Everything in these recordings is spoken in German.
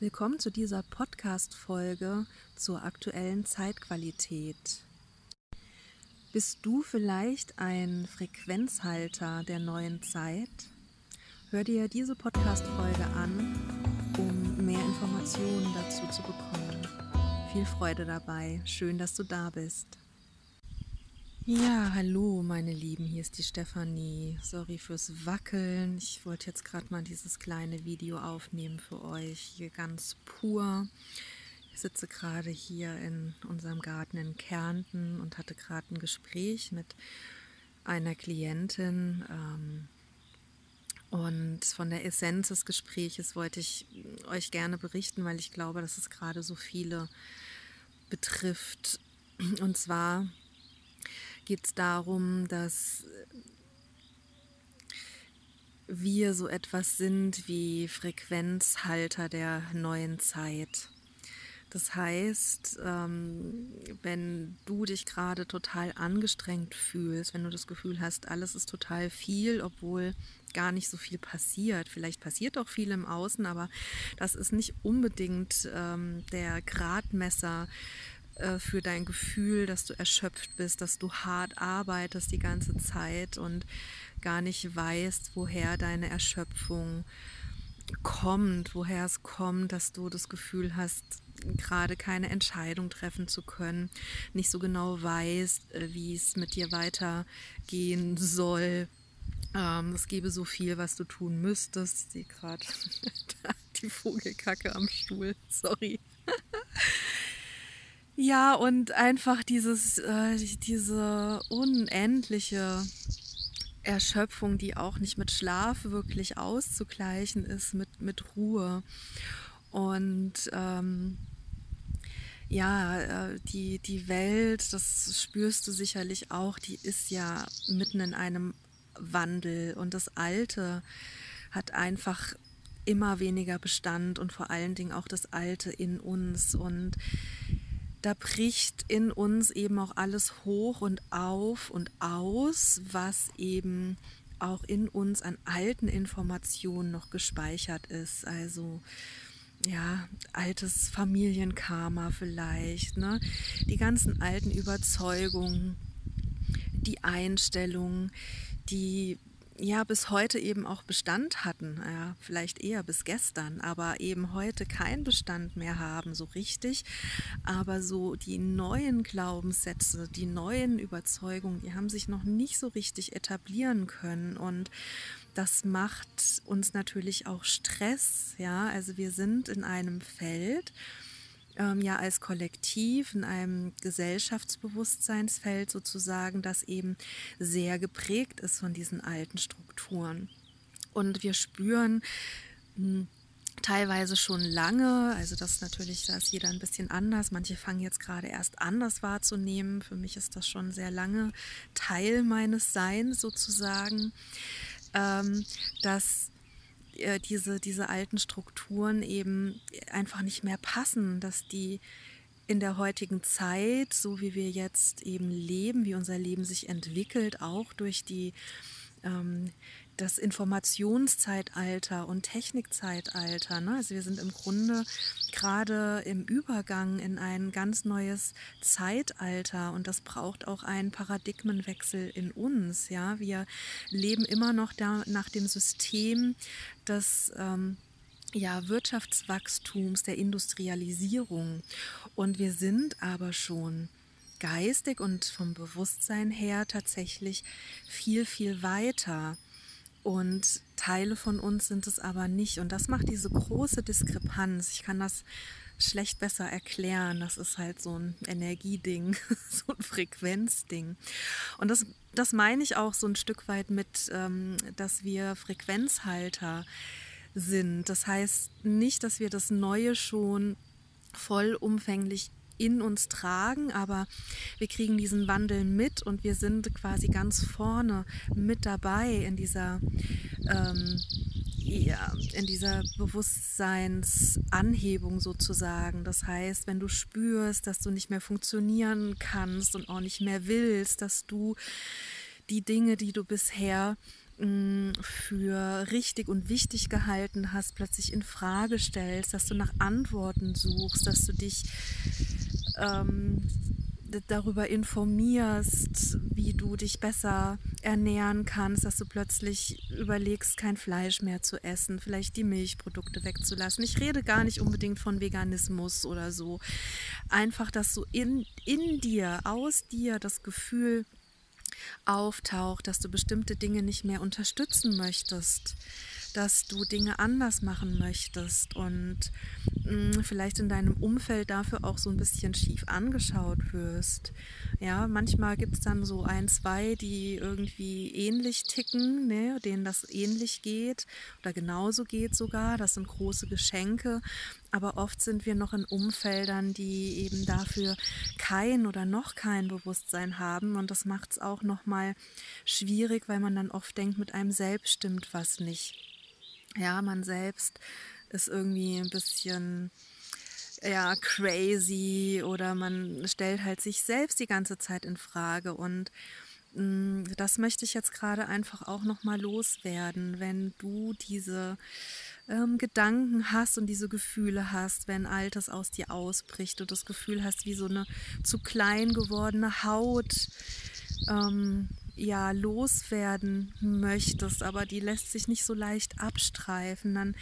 Willkommen zu dieser Podcast-Folge zur aktuellen Zeitqualität. Bist du vielleicht ein Frequenzhalter der neuen Zeit? Hör dir diese Podcast-Folge an, um mehr Informationen dazu zu bekommen. Viel Freude dabei. Schön, dass du da bist. Ja, hallo meine Lieben, hier ist die Stefanie. Sorry fürs Wackeln. Ich wollte jetzt gerade mal dieses kleine Video aufnehmen für euch, hier ganz pur. Ich sitze gerade hier in unserem Garten in Kärnten und hatte gerade ein Gespräch mit einer Klientin. Ähm, und von der Essenz des Gespräches wollte ich euch gerne berichten, weil ich glaube, dass es gerade so viele betrifft. Und zwar geht es darum, dass wir so etwas sind wie Frequenzhalter der neuen Zeit. Das heißt, ähm, wenn du dich gerade total angestrengt fühlst, wenn du das Gefühl hast, alles ist total viel, obwohl gar nicht so viel passiert. Vielleicht passiert auch viel im Außen, aber das ist nicht unbedingt ähm, der Gradmesser äh, für dein Gefühl, dass du erschöpft bist, dass du hart arbeitest die ganze Zeit und gar nicht weißt, woher deine Erschöpfung kommt, woher es kommt, dass du das Gefühl hast, gerade keine Entscheidung treffen zu können, nicht so genau weißt, äh, wie es mit dir weitergehen soll. Ähm, es gäbe so viel, was du tun müsstest. Ich sehe gerade die Vogelkacke am Stuhl. Sorry. Ja, und einfach dieses, äh, diese unendliche Erschöpfung, die auch nicht mit Schlaf wirklich auszugleichen ist, mit, mit Ruhe. Und ähm, ja, äh, die, die Welt, das spürst du sicherlich auch, die ist ja mitten in einem Wandel und das Alte hat einfach immer weniger Bestand und vor allen Dingen auch das Alte in uns. Und da bricht in uns eben auch alles hoch und auf und aus, was eben auch in uns an alten Informationen noch gespeichert ist. Also ja, altes Familienkarma vielleicht, ne? Die ganzen alten Überzeugungen, die Einstellungen, die ja bis heute eben auch Bestand hatten, ja, vielleicht eher bis gestern, aber eben heute keinen Bestand mehr haben, so richtig. Aber so die neuen Glaubenssätze, die neuen Überzeugungen, die haben sich noch nicht so richtig etablieren können und das macht uns natürlich auch Stress, ja, also wir sind in einem Feld, ähm, ja als Kollektiv in einem Gesellschaftsbewusstseinsfeld sozusagen, das eben sehr geprägt ist von diesen alten Strukturen. Und wir spüren, hm, teilweise schon lange. Also das natürlich, da ist jeder ein bisschen anders. Manche fangen jetzt gerade erst an, das wahrzunehmen. Für mich ist das schon sehr lange Teil meines Seins sozusagen, ähm, dass äh, diese, diese alten Strukturen eben einfach nicht mehr passen, dass die in der heutigen Zeit, so wie wir jetzt eben leben, wie unser Leben sich entwickelt, auch durch die, ähm, das Informationszeitalter und Technikzeitalter. Ne? Also wir sind im Grunde gerade im Übergang in ein ganz neues Zeitalter und das braucht auch einen Paradigmenwechsel in uns. Ja, wir leben immer noch da nach dem System des ähm, ja, Wirtschaftswachstums, der Industrialisierung. Und wir sind aber schon geistig und vom Bewusstsein her tatsächlich viel, viel weiter. Und Teile von uns sind es aber nicht. Und das macht diese große Diskrepanz. Ich kann das schlecht besser erklären. Das ist halt so ein Energieding, so ein Frequenzding. Und das, das meine ich auch so ein Stück weit mit, ähm, dass wir Frequenzhalter sind. Das heißt nicht, dass wir das Neue schon vollumfänglich in uns tragen, aber wir kriegen diesen Wandel mit und wir sind quasi ganz vorne mit dabei in dieser, ähm, ja, in dieser Bewusstseinsanhebung sozusagen. Das heißt, wenn du spürst, dass du nicht mehr funktionieren kannst und auch nicht mehr willst, dass du die Dinge, die du bisher mm, für richtig und wichtig gehalten hast, plötzlich in Frage stellst, dass du nach Antworten suchst, dass du dich ähm, darüber informierst, wie du dich besser ernähren kannst, dass du plötzlich überlegst, kein Fleisch mehr zu essen, vielleicht die Milchprodukte wegzulassen. Ich rede gar nicht unbedingt von Veganismus oder so. Einfach, dass du in, in dir, aus dir das Gefühl auftaucht, dass du bestimmte Dinge nicht mehr unterstützen möchtest, dass du Dinge anders machen möchtest und mh, mm, vielleicht in deinem Umfeld dafür auch so ein bisschen schief angeschaut wirst. Ja, manchmal gibt es dann so ein, zwei, die irgendwie ähnlich ticken, ne, denen das ähnlich geht oder genauso geht sogar. Das sind große Geschenke. Aber oft sind wir noch in Umfeldern, die eben dafür kein oder noch kein Bewusstsein haben. Und das macht es auch nochmal schwierig, weil man dann oft denkt, mit einem selbst stimmt was nicht ja, man selbst ist irgendwie ein bisschen ja, crazy oder man stellt halt sich selbst die ganze Zeit in Frage. Und mm, das möchte ich jetzt gerade einfach auch nochmal loswerden, wenn du diese ähm, Gedanken hast und diese Gefühle hast, wenn Altes aus dir ausbricht, du das Gefühl hast, wie so eine zu klein gewordene Haut, ähm, ja loswerden möchtest, aber die lässt sich nicht so leicht abstreifen, dann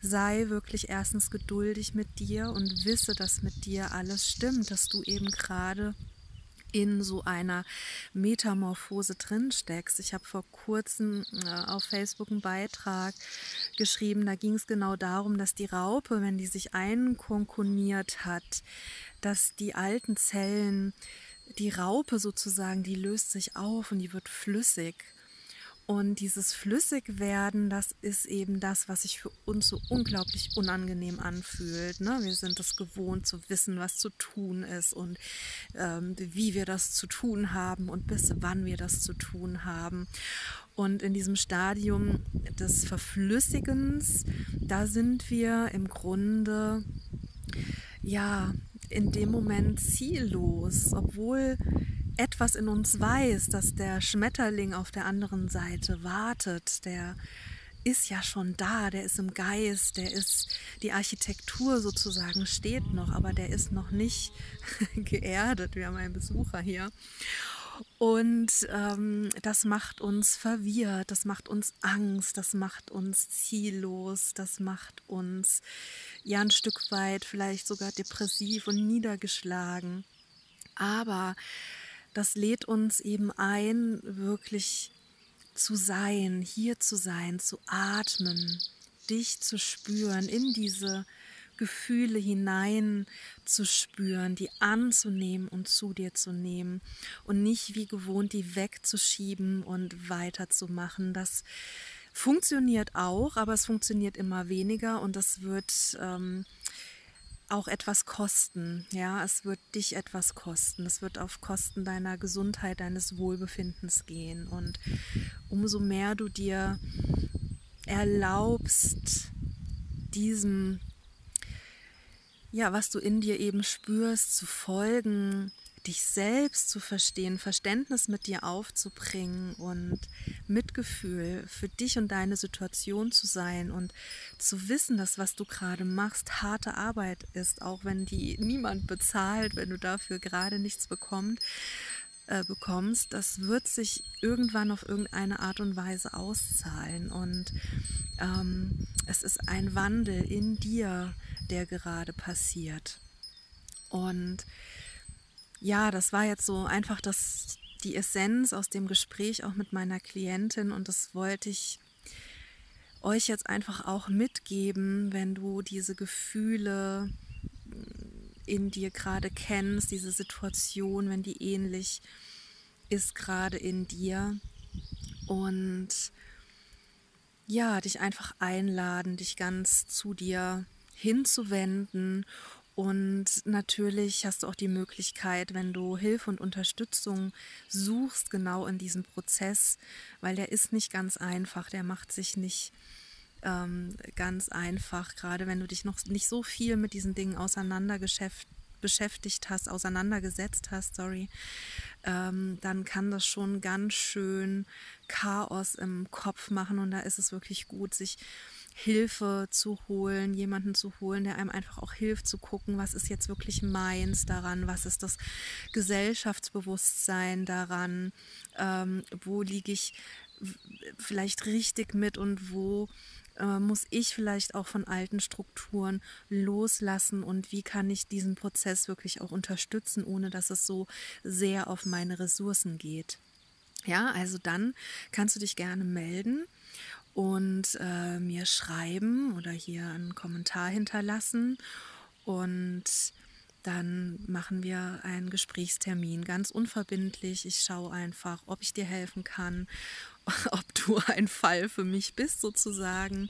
sei wirklich erstens geduldig mit dir und wisse, dass mit dir alles stimmt, dass du eben gerade in so einer Metamorphose drin steckst. Ich habe vor kurzem äh, auf Facebook einen Beitrag geschrieben, da ging es genau darum, dass die Raupe, wenn die sich einkonkoniert hat, dass die alten Zellen die Raupe sozusagen, die löst sich auf und die wird flüssig. Und dieses Flüssigwerden, das ist eben das, was sich für uns so unglaublich unangenehm anfühlt. Ne? Wir sind es gewohnt zu wissen, was zu tun ist und ähm, wie wir das zu tun haben und bis wann wir das zu tun haben. Und in diesem Stadium des Verflüssigens, da sind wir im Grunde ja in dem Moment ziellos, obwohl etwas in uns weiß, dass der Schmetterling auf der anderen Seite wartet, der ist ja schon da, der ist im Geist, der ist, die Architektur sozusagen steht noch, aber der ist noch nicht geerdet. Wir haben einen Besucher hier. Und ähm, das macht uns verwirrt, das macht uns Angst, das macht uns ziellos, das macht uns ja ein Stück weit vielleicht sogar depressiv und niedergeschlagen. Aber das lädt uns eben ein, wirklich zu sein, hier zu sein, zu atmen, dich zu spüren, in diese Gefühle hinein zu spüren, die anzunehmen und zu dir zu nehmen und nicht wie gewohnt die wegzuschieben und weiterzumachen. Das funktioniert auch, aber es funktioniert immer weniger und das wird ähm, auch etwas kosten. Ja, es wird dich etwas kosten. Es wird auf Kosten deiner Gesundheit, deines Wohlbefindens gehen. Und umso mehr du dir erlaubst, diesem ja, was du in dir eben spürst, zu folgen, dich selbst zu verstehen, Verständnis mit dir aufzubringen und Mitgefühl für dich und deine Situation zu sein und zu wissen, dass was du gerade machst harte Arbeit ist, auch wenn die niemand bezahlt, wenn du dafür gerade nichts bekommst, äh, bekommst, das wird sich irgendwann auf irgendeine Art und Weise auszahlen und ähm, es ist ein Wandel in dir, der gerade passiert. Und ja, das war jetzt so einfach das, die Essenz aus dem Gespräch auch mit meiner Klientin und das wollte ich euch jetzt einfach auch mitgeben, wenn du diese Gefühle in dir gerade kennst, diese Situation, wenn die ähnlich ist gerade in dir und ja, dich einfach einladen, dich ganz zu dir hinzuwenden. Und natürlich hast du auch die Möglichkeit, wenn du Hilfe und Unterstützung suchst, genau in diesem Prozess, weil der ist nicht ganz einfach, der macht sich nicht ähm, ganz einfach, gerade wenn du dich noch nicht so viel mit diesen Dingen beschäftigt hast, auseinandergesetzt hast, sorry, ähm, dann kann das schon ganz schön Chaos im Kopf machen und da ist es wirklich gut, sich Hilfe zu holen, jemanden zu holen, der einem einfach auch hilft zu gucken, was ist jetzt wirklich meins daran, was ist das Gesellschaftsbewusstsein daran, ähm, wo liege ich vielleicht richtig mit und wo äh, muss ich vielleicht auch von alten Strukturen loslassen und wie kann ich diesen Prozess wirklich auch unterstützen, ohne dass es so sehr auf meine Ressourcen geht. Ja, also dann kannst du dich gerne melden und äh, mir schreiben oder hier einen Kommentar hinterlassen und dann machen wir einen Gesprächstermin, ganz unverbindlich. Ich schaue einfach, ob ich dir helfen kann, ob du ein Fall für mich bist sozusagen,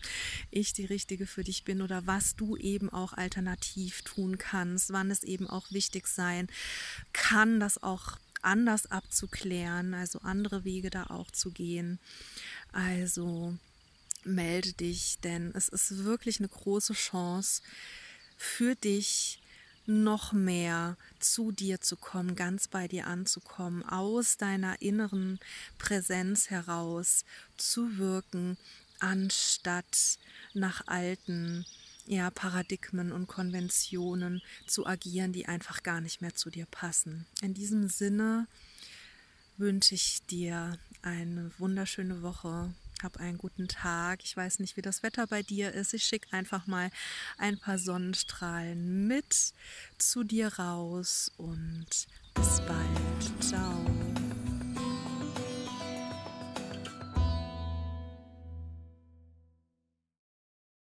ich die richtige für dich bin oder was du eben auch alternativ tun kannst, wann es eben auch wichtig sein kann, das auch anders abzuklären, also andere Wege da auch zu gehen. Also melde dich, denn es ist wirklich eine große Chance für dich, noch mehr zu dir zu kommen, ganz bei dir anzukommen, aus deiner inneren Präsenz heraus zu wirken, anstatt nach alten ja, Paradigmen und Konventionen zu agieren, die einfach gar nicht mehr zu dir passen. In diesem Sinne wünsche ich dir eine wunderschöne Woche hab einen guten Tag. Ich weiß nicht, wie das Wetter bei dir ist. Ich schicke einfach mal ein paar Sonnenstrahlen mit zu dir raus und bis bald. Ciao.